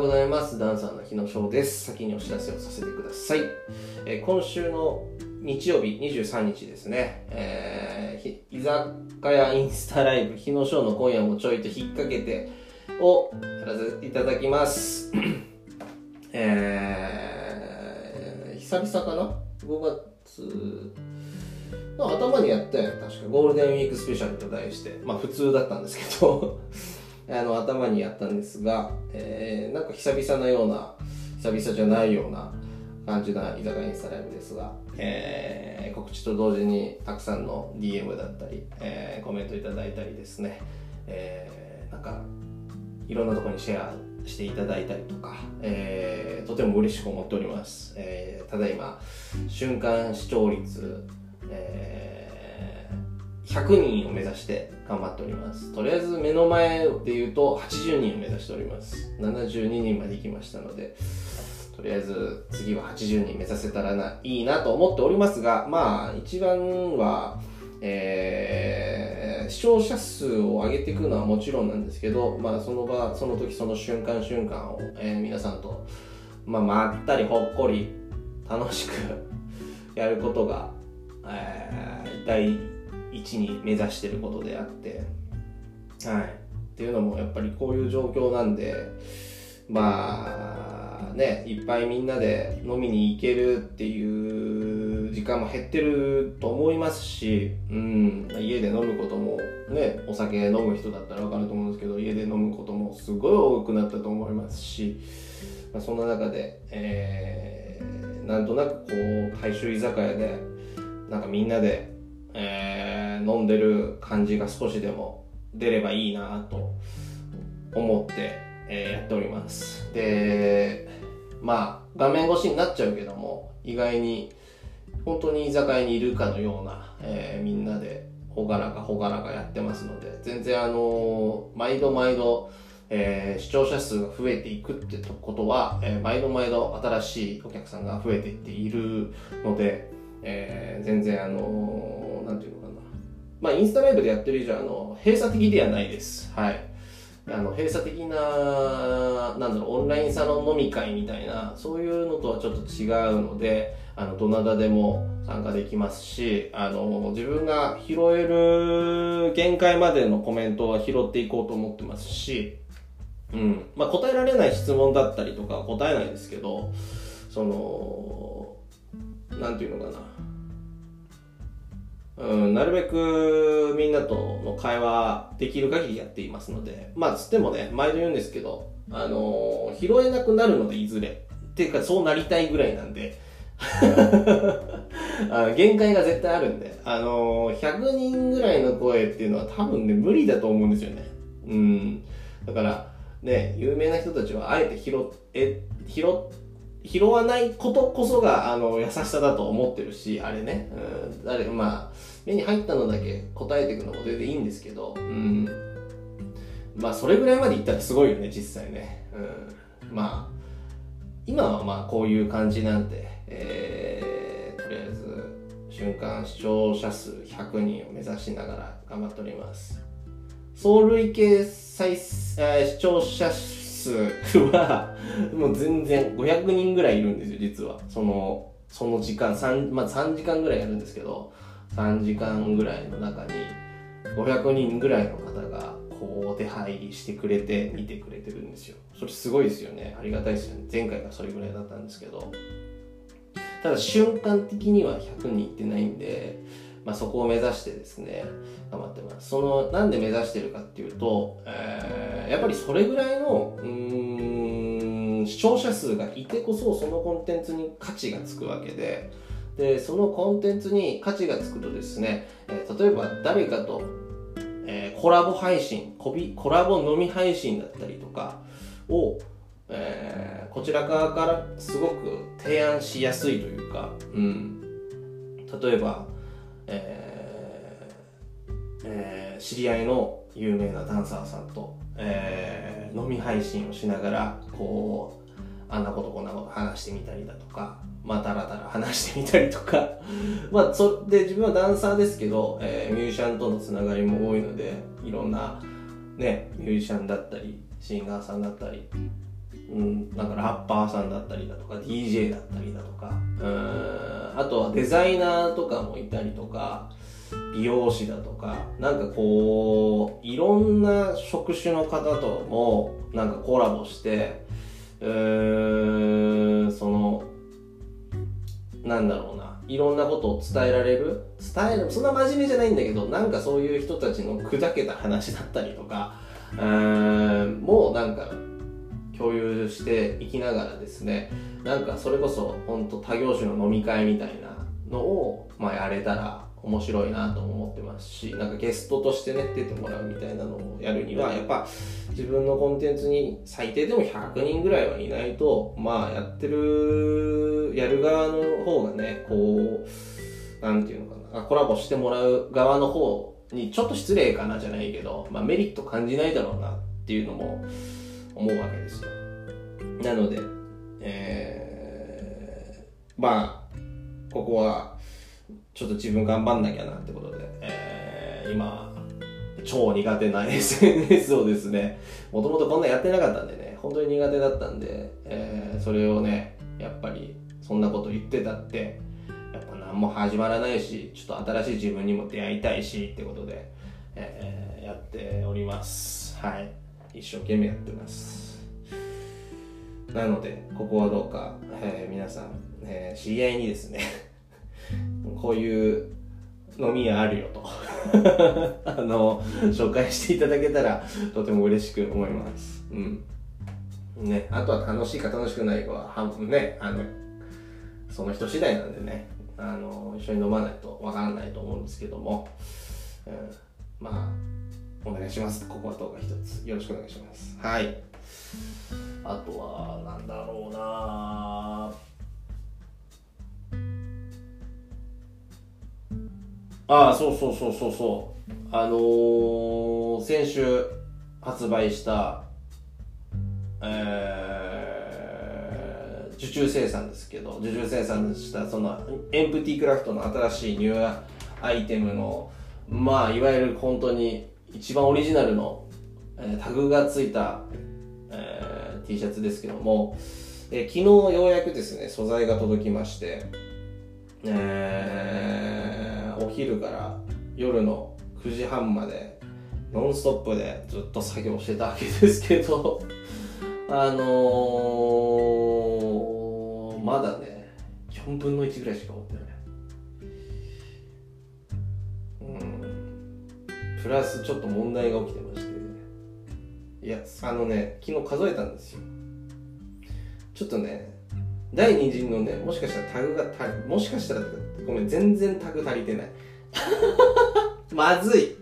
うございます。ダンサーの日野翔です。先にお知らせをさせてください。えー今週の日曜日23日ですね、えー居酒屋インスタライブ日野翔の今夜もちょいと引っ掛けてをやらせていただきます。えー久々かな ?5 月の頭にやったよ。確かゴールデンウィークスペシャルと題して、まあ普通だったんですけど、あの頭にやったんですが、えーなんか久々なような久々じゃないような感じな居酒屋インスタライブですが、えー告知と同時にたくさんの DM だったり、えーコメントいただいたりですね、えーなんかいろんなところにシェアしていただいたりとか、えーとても嬉しく思っております、えーただいま瞬間視聴率、えー100人を目指して頑張っております。とりあえず目の前で言うと80人を目指しております。72人まで行きましたのでとりあえず次は80人目指せたらないいなと思っておりますがまあ一番はえー視聴者数を上げていくのはもちろんなんですけど、まあ、その場その時その瞬間瞬間を、えー皆さんと、まあ、まったりほっこり楽しく やることが、えー第一に目指してることであって、はい、っていうのもやっぱりこういう状況なんでまあねいっぱいみんなで飲みに行けるっていう時間も減ってると思いますし、うん、家で飲むこともねお酒飲む人だったら分かると思うんですけど家で飲むこともすごい多くなったと思いますし、まあ、そんな中で、えーなんとなくこう大衆居酒屋でなんかみんなで、飲んでる感じが少しでも出ればいいなと思って、えーやっております。でまあ画面越しになっちゃうけども意外に本当に居酒屋にいるかのような、えーみんなでほがらかほがらかやってますので全然あの毎度毎度えー視聴者数が増えていくってことは、えー毎度毎度新しいお客さんが増えていっているので、えー全然あのーていうのまあインスタライブでやってる以上あの閉鎖的ではないです。はい。あの閉鎖的ななんだろうオンラインサロン飲み会みたいなそういうのとはちょっと違うのであのどなたでも参加できますしあの自分が拾える限界までのコメントは拾っていこうと思ってますしうん。まあ、答えられない質問だったりとかは答えないですけどそのなんていうのかな、うん、なるべくみんなとの会話できる限りやっていますのでまあつってもね毎度言うんですけどあの拾えなくなるのでいずれっていうかそうなりたいぐらいなんで あ限界が絶対あるんで、あの100人ぐらいの声っていうのは多分ね無理だと思うんですよね。うん。だからね、有名な人たちはあえて拾え拾拾わないことこそがあの優しさだと思ってるしあれね、うん、誰まあ目に入ったのだけ答えていくのも全然いいんですけど、うん、まあそれぐらいまでいったらすごいよね実際ね、うん、まあ今はまあこういう感じなんで、えーとりあえず瞬間視聴者数100人を目指しながら頑張っております。総累計再、えー視聴者数はもう全然500人ぐらいいるんですよ実は。そのその時間3、まあ、3時間ぐらいやるんですけど3時間ぐらいの中に500人ぐらいの方がこうお手入りしてくれて見てくれてるんですよ。それすごいですよね。ありがたいですよね。前回がそれぐらいだったんですけど。ただ瞬間的には100人いってないんでまあ、そこを目指してですね頑張ってます。そのなんで目指してるかっていうと、えーやっぱりそれぐらいのうん視聴者数がいてこそそのコンテンツに価値がつくわけででそのコンテンツに価値がつくとですね、えー例えば誰かと、えーコラボ配信コビコラボ飲み配信だったりとかをえーこちら側からすごく提案しやすいというか、うん、例えば、えーえー知り合いの有名なダンサーさんと、えー飲み配信をしながらこうあんなことこんなこと話してみたりだとかまあだらだら話してみたりとか。まあそで自分はダンサーですけど、えーミュージシャンとのつながりも多いのでいろんなねミュージシャンだったりシンガーさんだったりうん、なんかラッパーさんだったりだとか DJ だったりだとかうんあとはデザイナーとかもいたりとか美容師だとかなんかこういろんな職種の方ともなんかコラボしてうんそのなんだろうないろんなことを伝えられる伝えるそんな真面目じゃないんだけどなんかそういう人たちの砕けた話だったりとかうんもうなんか共有していきながらですねなんかそれこそ本当他業種の飲み会みたいなのを、まあ、やれたら面白いなと思ってますしなんかゲストとしてね出てもらうみたいなのをやるにはやっぱ自分のコンテンツに最低でも100人ぐらいはいないとまあやってるやる側の方がねこうなんていうのかなコラボしてもらう側の方にちょっと失礼かなじゃないけど、まあ、メリット感じないだろうなっていうのも思うわけですよなのでえー、まあここはちょっと自分頑張んなきゃなってことで、えー、今、超苦手な SNS をですね、もともとこんなやってなかったんでね、本当に苦手だったんで、えー、それをね、やっぱりそんなこと言ってたって、やっぱ何も始まらないし、ちょっと新しい自分にも出会いたいしってことで、えー、やっております。はい。一生懸命やってます。なので、ここはどうか、えー、皆さん、えー、知り合いにですね こういう飲み屋あるよと あの紹介していただけたらとても嬉しく思います。うん。ねあとは楽しいか楽しくないかは半分ねあのその人次第なんでねあの一緒に飲まないとわからないと思うんですけども、うん、まあお願いします。ここはどうか一つ。よろしくお願いします。はい。あとはなんだろうな。ああ、そうそうそうそうそう。あのー、先週発売した、えー、受注生産ですけど、受注生産したそのエンプティクラフトの新しいニューアイテムの、まあ、いわゆる本当に一番オリジナルの、えー、タグがついた、えー、T シャツですけども、えー、昨日ようやくですね、素材が届きまして、えーお昼から夜の9時半までノンストップでずっと作業してたわけですけど あのー、まだね4分の1ぐらいしか持ってない。プラスちょっと問題が起きてまして。いやあのね昨日数えたんですよ。ちょっとね第2陣のねもしかしたらタグがもしかしたらごめん全然タグ足りてない。まずい。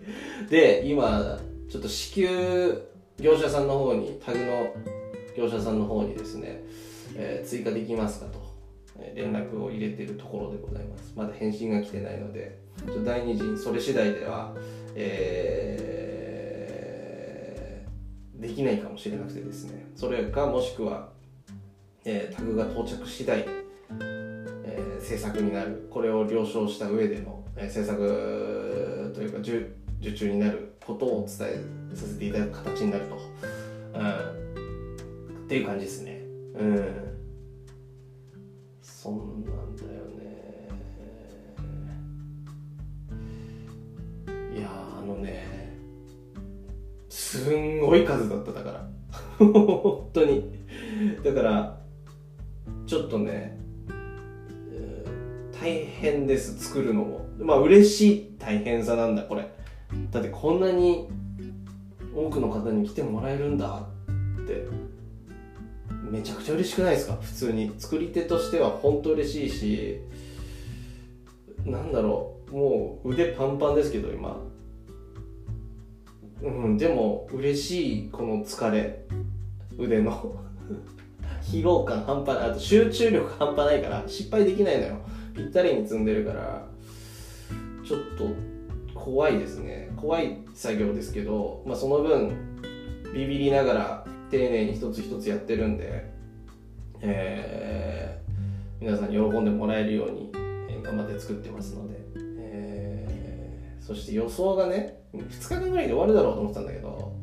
で今ちょっと支給業者さんの方にタグの業者さんの方にですね、えー、追加できますかと、えー、連絡を入れてるところでございます。まだ返信が来てないのでちょ第2陣それ次第では、えー、できないかもしれなくてですね。それかもしくはえー、タグが到着次第、えー、制作になる。これを了承した上での、えー、制作というか受受注になることをお伝えさせていただく形になると、うん、っていう感じですね。うん。そんなのねすんごい数だっただから。本当に。だからちょっとね、大変です作るのも。まあ嬉しい大変さなんだこれ。だってこんなに多くの方に来てもらえるんだってめちゃくちゃ嬉しくないですか？普通に。作り手としては本当嬉しいしなんだろう。もう腕パンパンですけど今。うんでも嬉しいこの疲れ。腕の。疲労感半端ない。あと集中力半端ないから失敗できないのよ。ぴったりに積んでるからちょっと怖いですね。怖い作業ですけど、まあ、その分ビビりながら丁寧に一つ一つやってるんで、えー、皆さんに喜んでもらえるように、頑張って作ってますので、えー、そして予想がね2日間ぐらいで終わるだろうと思ってたんだけど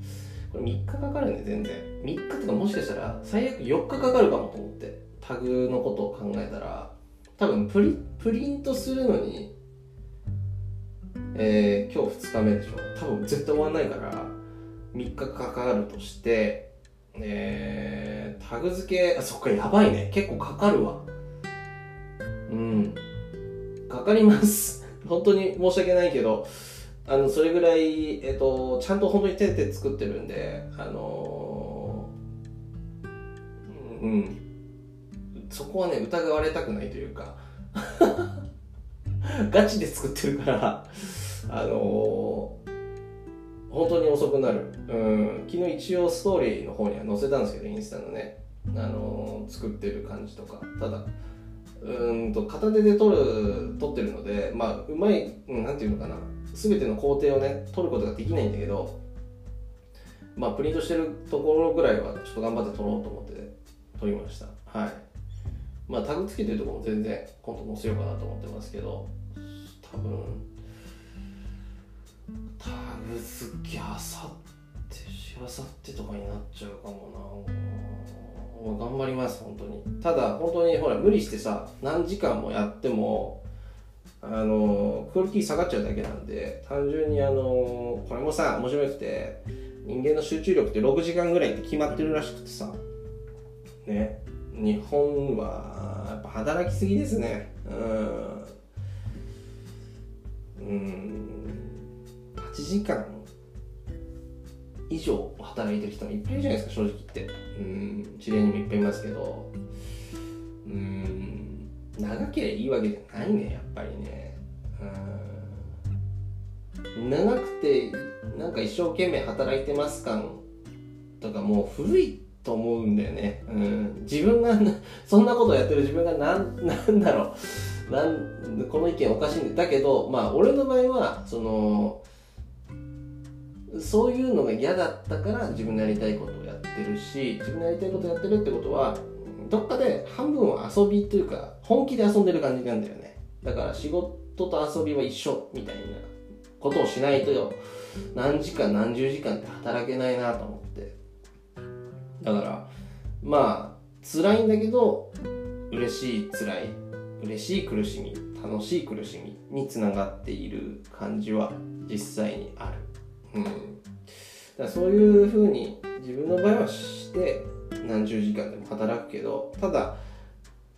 これ3日かかるね全然。3日とかもしかしたら最悪4日かかるかもと思ってタグのことを考えたら多分プリプリントするのにえー、今日2日目でしょ。多分絶対終わんないから3日かかるとしてえー、タグ付けあそっかやばいね。結構かかるわ。うん。かかります。本当に申し訳ないけどあのそれぐらい、えっと、ちゃんと本当に手で作ってるんであのうん。そこはね疑われたくないというか ガチで作ってるからあの本当に遅くなる、うん、昨日一応ストーリーの方には載せたんですけどインスタのね、あの作ってる感じとか。ただうんと片手で撮る撮ってるのでまあうまい、うん、なんていうのかな。全ての工程をね取ることができないんだけどまあプリントしてるところぐらいはちょっと頑張って撮ろうと思って撮りました。はい。まあタグつけてるところも全然今度載せようかなと思ってますけど多分タグ付けあさってしあさってとかになっちゃうかもな。もう頑張ります本当に。ただ本当にほら無理してさ何時間もやってもあのクオリティ下がっちゃうだけなんで単純にあのこれもさ面白くて人間の集中力って6時間ぐらいって決まってるらしくてさね。日本はやっぱ働きすぎですね。うん。うん。8時間以上働いてる人もいっぱいいるじゃないですか正直言って。うん知り合いにもいっぱいいますけどうん長ければいいわけじゃないねやっぱりね。うん。長くてなんか一生懸命働いてます感とかもう古いと思うんだよね、うん、自分が そんなことをやってる自分がなんなんだろう。なんこの意見おかしいんだ。けどまあ俺の場合はそのそういうのが嫌だったから自分のやりたいことをってるし自分のやりたいことやってるってことはどっかで半分は遊びというか本気で遊んでる感じなんだよね。だから仕事と遊びは一緒みたいなことをしないとよ。何時間何十時間って働けないなと思って。だからまあ辛いんだけど嬉しい辛い。嬉しい苦しみ楽しい苦しみにつながっている感じは実際にある。うん。だからそういうふうに自分の場合はして何十時間でも働くけどただ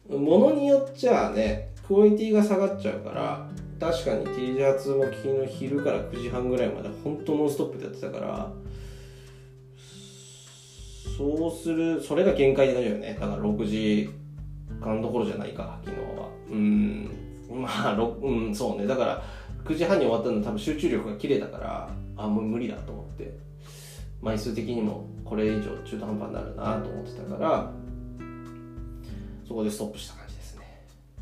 ものによっちゃねクオリティが下がっちゃうから確かに T シャツも昨日昼から9時半ぐらいまで本当ノンストップでやってたからそうするそれが限界だよね。だから6時間どころじゃないか昨日は。うん。まあうんそうね。だから9時半に終わったの多分集中力が切れたからあもう無理だと思って。枚数的にもこれ以上中途半端になるなと思ってたからそこでストップした感じですね、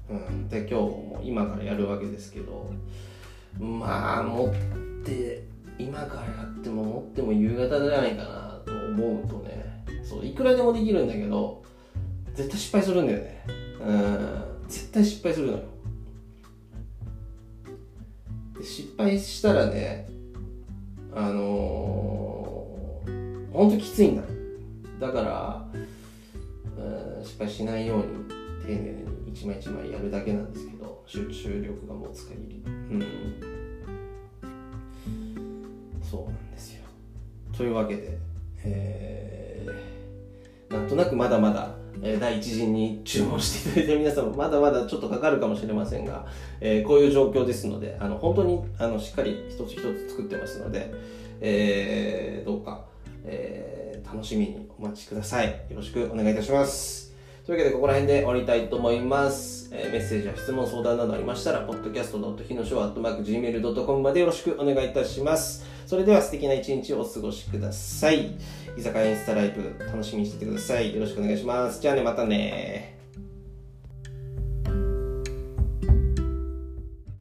うん、で今日も今からやるわけですけどまあ持って今からやっても持っても夕方じゃないかなと思うとねそういくらでもできるんだけど絶対失敗するんだよね。うん。絶対失敗するのよ。失敗したらねあのー、ほんときついんだだから、うん、失敗しないように丁寧に一枚一枚やるだけなんですけど集中力が持つ限りうん。そうなんですよ。というわけでえー、なんとなくまだまだ第一陣に注文していただいた皆さんまだまだちょっとかかるかもしれませんが、えー、こういう状況ですのであの本当にあのしっかり一つ一つ作ってますので、えー、どうか、えー、楽しみにお待ちくださいよろしくお願いいたしますというわけでここら辺で終わりたいと思います、えー、メッセージや質問相談などありましたら podcast. ひのしょ .gmail.com までよろしくお願いいたしますそれでは素敵な一日をお過ごしください。居酒屋インスタライブ楽しみにしててください。よろしくお願いします。じゃあね、またね